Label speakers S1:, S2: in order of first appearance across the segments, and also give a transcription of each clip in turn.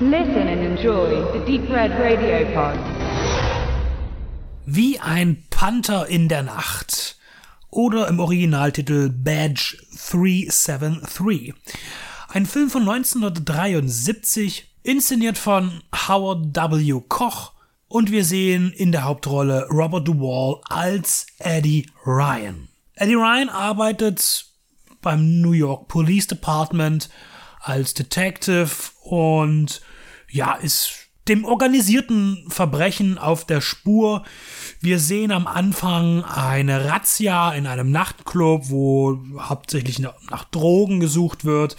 S1: Listen and enjoy the Deep Red Radio Pod.
S2: Wie ein Panther in der Nacht. Oder im Originaltitel Badge 373. Ein Film von 1973, inszeniert von Howard W. Koch. Und wir sehen in der Hauptrolle Robert Duvall als Eddie Ryan. Eddie Ryan arbeitet beim New York Police Department als Detective und ja, ist dem organisierten Verbrechen auf der Spur. Wir sehen am Anfang eine Razzia in einem Nachtclub, wo hauptsächlich nach Drogen gesucht wird.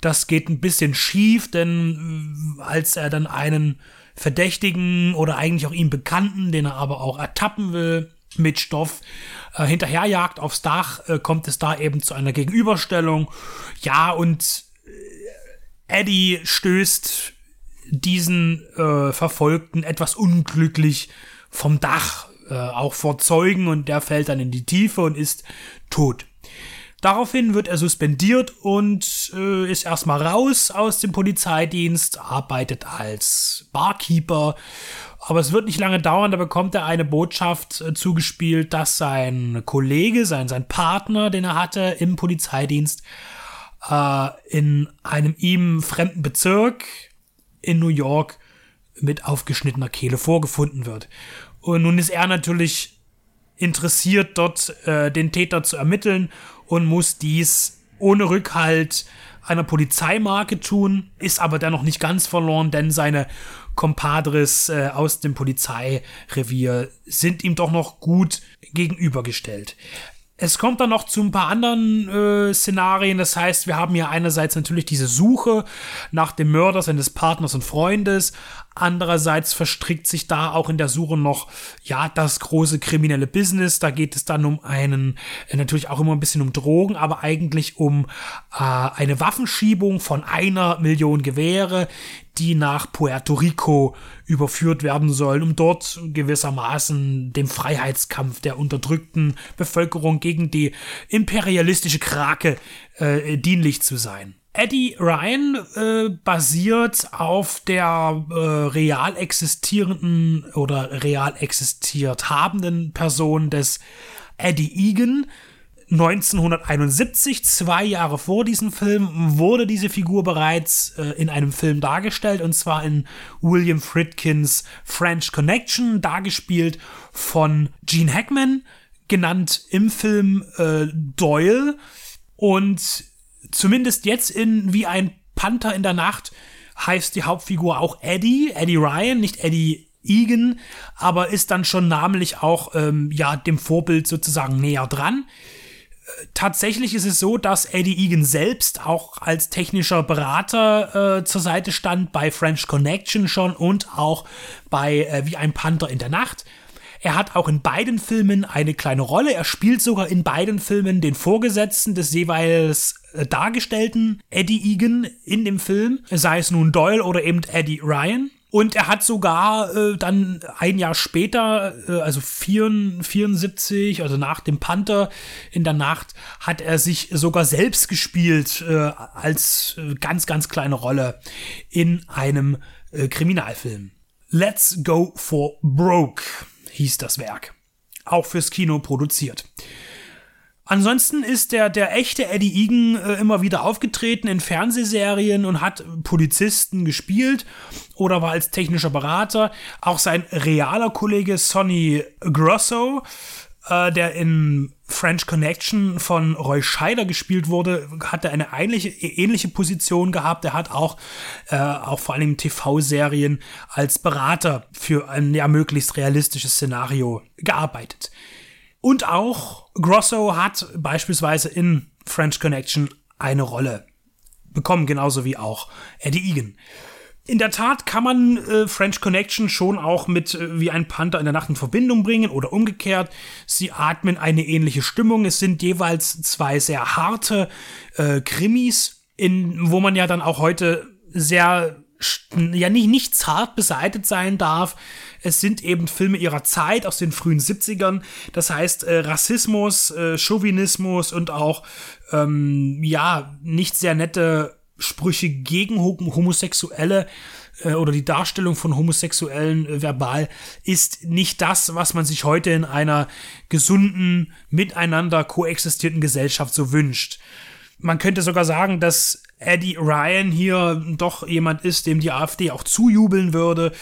S2: Das geht ein bisschen schief, denn äh, als er dann einen Verdächtigen oder eigentlich auch ihm Bekannten, den er aber auch ertappen will, mit Stoff äh, hinterherjagt aufs Dach, äh, kommt es da eben zu einer Gegenüberstellung. Ja, und äh, Eddie stößt diesen äh, Verfolgten etwas unglücklich vom Dach, äh, auch vor Zeugen, und der fällt dann in die Tiefe und ist tot. Daraufhin wird er suspendiert und äh, ist erstmal raus aus dem Polizeidienst, arbeitet als Barkeeper. Aber es wird nicht lange dauern, da bekommt er eine Botschaft äh, zugespielt, dass sein Kollege, sein, sein Partner, den er hatte im Polizeidienst, äh, in einem ihm fremden Bezirk in New York mit aufgeschnittener Kehle vorgefunden wird. Und nun ist er natürlich interessiert, dort äh, den Täter zu ermitteln und muss dies ohne Rückhalt einer Polizeimarke tun, ist aber dennoch nicht ganz verloren, denn seine Compadres äh, aus dem Polizeirevier sind ihm doch noch gut gegenübergestellt. Es kommt dann noch zu ein paar anderen äh, Szenarien. Das heißt, wir haben hier einerseits natürlich diese Suche nach dem Mörder seines Partners und Freundes. Andererseits verstrickt sich da auch in der Suche noch, ja, das große kriminelle Business. Da geht es dann um einen, äh, natürlich auch immer ein bisschen um Drogen, aber eigentlich um äh, eine Waffenschiebung von einer Million Gewehre, die nach Puerto Rico überführt werden sollen, um dort gewissermaßen dem Freiheitskampf der unterdrückten Bevölkerung gegen die imperialistische Krake äh, dienlich zu sein. Eddie Ryan äh, basiert auf der äh, real existierenden oder real existiert habenden Person des Eddie Egan, 1971, zwei Jahre vor diesem Film, wurde diese Figur bereits äh, in einem Film dargestellt, und zwar in William Friedkins French Connection, dargespielt von Gene Hackman, genannt im Film äh, Doyle. Und zumindest jetzt in Wie ein Panther in der Nacht heißt die Hauptfigur auch Eddie, Eddie Ryan, nicht Eddie Egan, aber ist dann schon namentlich auch ähm, ja dem Vorbild sozusagen näher dran tatsächlich ist es so, dass Eddie Egan selbst auch als technischer Berater äh, zur Seite stand bei French Connection schon und auch bei äh, Wie ein Panther in der Nacht. Er hat auch in beiden Filmen eine kleine Rolle. Er spielt sogar in beiden Filmen den Vorgesetzten des jeweils äh, dargestellten Eddie Egan in dem Film, sei es nun Doyle oder eben Eddie Ryan. Und er hat sogar äh, dann ein Jahr später, äh, also 74, also nach dem Panther in der Nacht, hat er sich sogar selbst gespielt äh, als äh, ganz, ganz kleine Rolle in einem äh, Kriminalfilm. Let's Go for Broke hieß das Werk. Auch fürs Kino produziert. Ansonsten ist der, der echte Eddie Egan äh, immer wieder aufgetreten in Fernsehserien und hat Polizisten gespielt oder war als technischer Berater. Auch sein realer Kollege Sonny Grosso, äh, der in French Connection von Roy Scheider gespielt wurde, hatte eine ähnliche, ähnliche Position gehabt. Er hat auch, äh, auch vor allem TV-Serien als Berater für ein ja möglichst realistisches Szenario gearbeitet. Und auch Grosso hat beispielsweise in French Connection eine Rolle bekommen, genauso wie auch Eddie Egan. In der Tat kann man äh, French Connection schon auch mit äh, wie ein Panther in der Nacht in Verbindung bringen oder umgekehrt. Sie atmen eine ähnliche Stimmung. Es sind jeweils zwei sehr harte äh, Krimis, in, wo man ja dann auch heute sehr ja nicht, nicht zart beseitet sein darf. Es sind eben Filme ihrer Zeit aus den frühen 70ern. Das heißt, äh, Rassismus, äh, Chauvinismus und auch, ähm, ja, nicht sehr nette Sprüche gegen Homosexuelle äh, oder die Darstellung von Homosexuellen äh, verbal ist nicht das, was man sich heute in einer gesunden, miteinander koexistierten Gesellschaft so wünscht. Man könnte sogar sagen, dass Eddie Ryan hier doch jemand ist, dem die AfD auch zujubeln würde.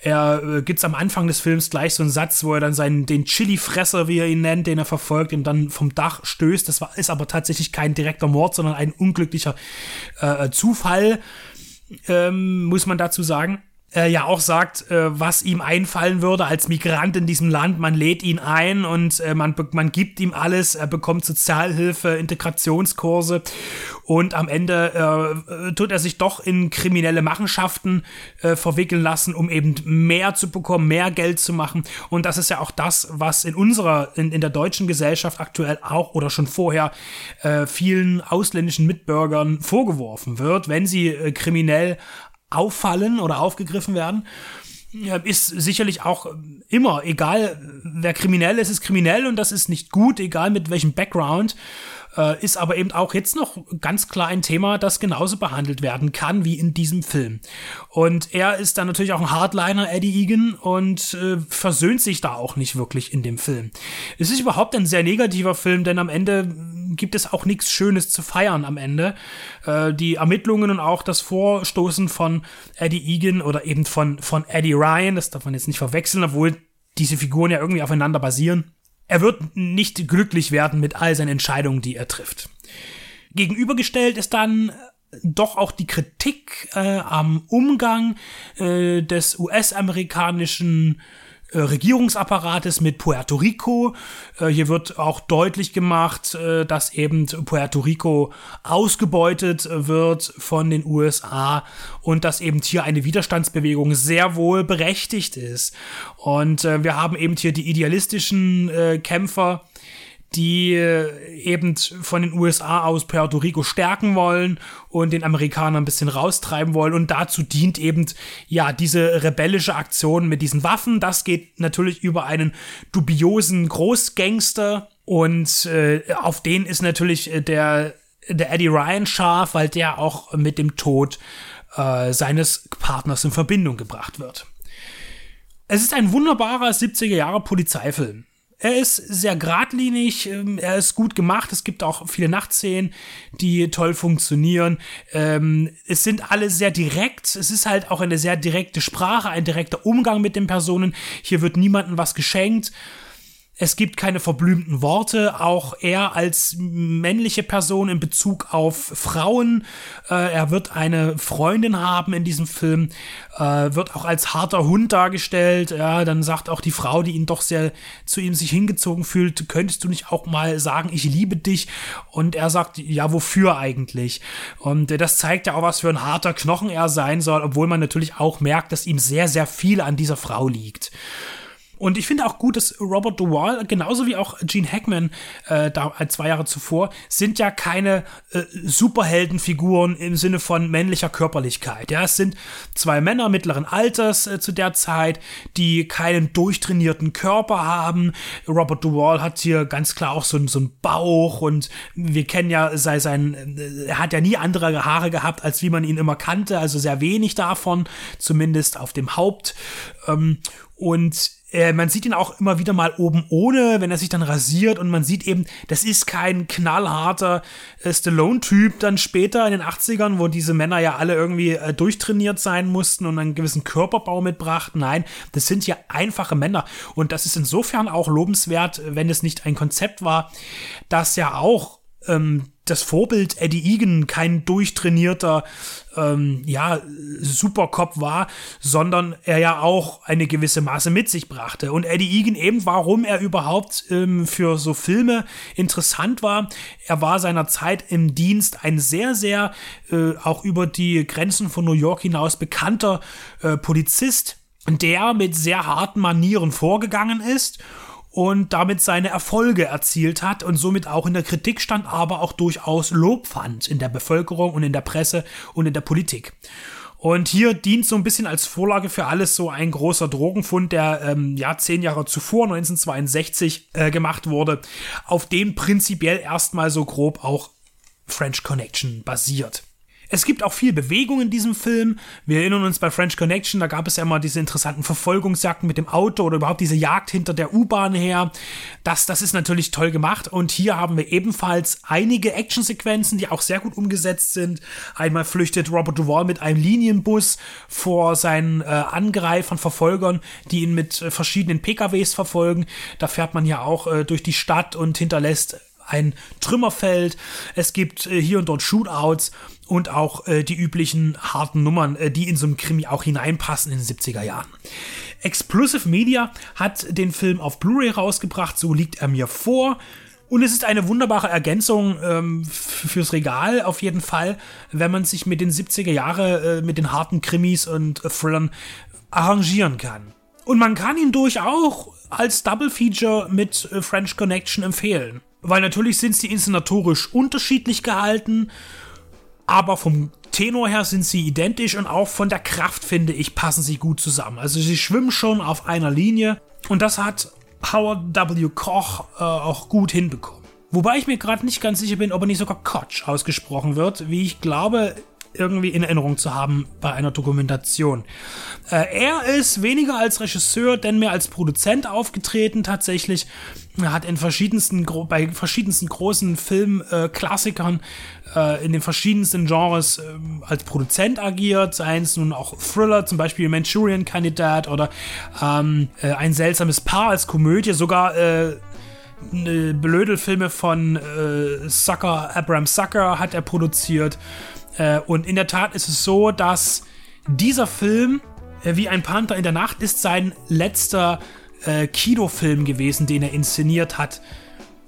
S2: Er äh, gibt's am Anfang des Films gleich so einen Satz, wo er dann seinen den Chili-Fresser, wie er ihn nennt, den er verfolgt, ihm dann vom Dach stößt. Das war, ist aber tatsächlich kein direkter Mord, sondern ein unglücklicher äh, Zufall, ähm, muss man dazu sagen äh, ja auch sagt, äh, was ihm einfallen würde als Migrant in diesem Land. Man lädt ihn ein und äh, man, man gibt ihm alles. Er bekommt Sozialhilfe, Integrationskurse und am Ende äh, tut er sich doch in kriminelle Machenschaften äh, verwickeln lassen, um eben mehr zu bekommen, mehr Geld zu machen. Und das ist ja auch das, was in unserer, in, in der deutschen Gesellschaft aktuell auch oder schon vorher äh, vielen ausländischen Mitbürgern vorgeworfen wird, wenn sie kriminell auffallen oder aufgegriffen werden, ist sicherlich auch immer, egal wer kriminell ist, ist kriminell und das ist nicht gut, egal mit welchem Background. Äh, ist aber eben auch jetzt noch ganz klar ein Thema, das genauso behandelt werden kann wie in diesem Film. Und er ist dann natürlich auch ein Hardliner, Eddie Egan, und äh, versöhnt sich da auch nicht wirklich in dem Film. Es ist überhaupt ein sehr negativer Film, denn am Ende gibt es auch nichts Schönes zu feiern am Ende. Äh, die Ermittlungen und auch das Vorstoßen von Eddie Egan oder eben von, von Eddie Ryan, das darf man jetzt nicht verwechseln, obwohl diese Figuren ja irgendwie aufeinander basieren er wird nicht glücklich werden mit all seinen Entscheidungen, die er trifft. Gegenübergestellt ist dann doch auch die Kritik äh, am Umgang äh, des US-amerikanischen äh, Regierungsapparates mit Puerto Rico. Äh, hier wird auch deutlich gemacht, äh, dass eben Puerto Rico ausgebeutet wird von den USA und dass eben hier eine Widerstandsbewegung sehr wohl berechtigt ist. Und wir haben eben hier die idealistischen Kämpfer, die äh, eben von den USA aus Puerto Rico stärken wollen und den Amerikanern ein bisschen raustreiben wollen. Und dazu dient eben, ja, diese rebellische Aktion mit diesen Waffen. Das geht natürlich über einen dubiosen Großgangster. Und äh, auf den ist natürlich äh, der, der Eddie Ryan scharf, weil der auch mit dem Tod äh, seines Partners in Verbindung gebracht wird. Es ist ein wunderbarer 70er Jahre Polizeifilm. Er ist sehr geradlinig, ähm, er ist gut gemacht. Es gibt auch viele Nachtszenen, die toll funktionieren. Ähm, es sind alle sehr direkt. Es ist halt auch eine sehr direkte Sprache, ein direkter Umgang mit den Personen. Hier wird niemandem was geschenkt. Es gibt keine verblümten Worte. Auch er als männliche Person in Bezug auf Frauen. Äh, er wird eine Freundin haben in diesem Film. Äh, wird auch als harter Hund dargestellt. Ja, dann sagt auch die Frau, die ihn doch sehr zu ihm sich hingezogen fühlt, könntest du nicht auch mal sagen, ich liebe dich? Und er sagt, ja, wofür eigentlich? Und äh, das zeigt ja auch, was für ein harter Knochen er sein soll, obwohl man natürlich auch merkt, dass ihm sehr, sehr viel an dieser Frau liegt. Und ich finde auch gut, dass Robert Duvall, genauso wie auch Gene Hackman äh, da, äh, zwei Jahre zuvor, sind ja keine äh, Superheldenfiguren im Sinne von männlicher Körperlichkeit. Ja, es sind zwei Männer mittleren Alters äh, zu der Zeit, die keinen durchtrainierten Körper haben. Robert Duvall hat hier ganz klar auch so, so einen Bauch und wir kennen ja sei sein, äh, er hat ja nie andere Haare gehabt, als wie man ihn immer kannte, also sehr wenig davon, zumindest auf dem Haupt. Ähm, und äh, man sieht ihn auch immer wieder mal oben ohne, wenn er sich dann rasiert und man sieht eben, das ist kein knallharter äh, Stallone-Typ dann später in den 80ern, wo diese Männer ja alle irgendwie äh, durchtrainiert sein mussten und einen gewissen Körperbau mitbrachten. Nein, das sind ja einfache Männer und das ist insofern auch lobenswert, wenn es nicht ein Konzept war, das ja auch ähm, das Vorbild Eddie Egan kein durchtrainierter ähm, ja, Supercop war, sondern er ja auch eine gewisse Maße mit sich brachte. Und Eddie Egan eben, warum er überhaupt ähm, für so Filme interessant war, er war seiner Zeit im Dienst ein sehr, sehr äh, auch über die Grenzen von New York hinaus bekannter äh, Polizist, der mit sehr harten Manieren vorgegangen ist und damit seine Erfolge erzielt hat und somit auch in der Kritik stand, aber auch durchaus Lob fand in der Bevölkerung und in der Presse und in der Politik. Und hier dient so ein bisschen als Vorlage für alles so ein großer Drogenfund, der ähm, ja zehn Jahre zuvor, 1962, äh, gemacht wurde, auf dem prinzipiell erstmal so grob auch French Connection basiert. Es gibt auch viel Bewegung in diesem Film. Wir erinnern uns bei French Connection, da gab es ja immer diese interessanten Verfolgungsjagden mit dem Auto oder überhaupt diese Jagd hinter der U-Bahn her. Das, das ist natürlich toll gemacht. Und hier haben wir ebenfalls einige Actionsequenzen, die auch sehr gut umgesetzt sind. Einmal flüchtet Robert Duvall mit einem Linienbus vor seinen äh, Angreifern, Verfolgern, die ihn mit äh, verschiedenen PKWs verfolgen. Da fährt man ja auch äh, durch die Stadt und hinterlässt ein Trümmerfeld. Es gibt äh, hier und dort Shootouts und auch äh, die üblichen harten Nummern, äh, die in so einem Krimi auch hineinpassen in den 70er Jahren. Exclusive Media hat den Film auf Blu-ray rausgebracht, so liegt er mir vor. Und es ist eine wunderbare Ergänzung ähm, fürs Regal auf jeden Fall, wenn man sich mit den 70er Jahre, äh, mit den harten Krimis und äh, Thrillern arrangieren kann. Und man kann ihn durchaus als Double Feature mit äh, French Connection empfehlen. Weil natürlich sind sie inszenatorisch unterschiedlich gehalten, aber vom Tenor her sind sie identisch und auch von der Kraft, finde ich, passen sie gut zusammen. Also sie schwimmen schon auf einer Linie und das hat Howard W. Koch äh, auch gut hinbekommen. Wobei ich mir gerade nicht ganz sicher bin, ob er nicht sogar Koch ausgesprochen wird, wie ich glaube, irgendwie in Erinnerung zu haben bei einer Dokumentation. Äh, er ist weniger als Regisseur, denn mehr als Produzent aufgetreten tatsächlich. Er hat in verschiedensten, bei verschiedensten großen Filmklassikern äh, in den verschiedensten Genres äh, als Produzent agiert, seien es nun auch Thriller, zum Beispiel Manchurian Kandidat oder ähm, äh, ein seltsames Paar als Komödie, sogar äh, Blödelfilme von äh, Sucker, Abraham Sucker hat er produziert. Äh, und in der Tat ist es so, dass dieser Film, äh, wie ein Panther in der Nacht, ist sein letzter äh, Kinofilm gewesen, den er inszeniert hat.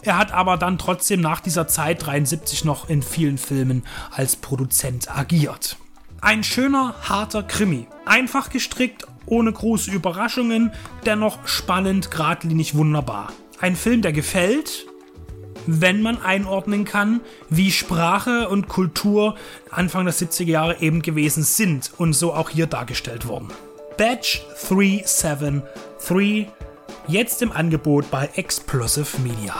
S2: Er hat aber dann trotzdem nach dieser Zeit 73 noch in vielen Filmen als Produzent agiert. Ein schöner, harter Krimi. Einfach gestrickt, ohne große Überraschungen, dennoch spannend, geradlinig, wunderbar. Ein Film, der gefällt, wenn man einordnen kann, wie Sprache und Kultur Anfang der 70er Jahre eben gewesen sind und so auch hier dargestellt worden. Badge 373, jetzt im Angebot bei Explosive Media.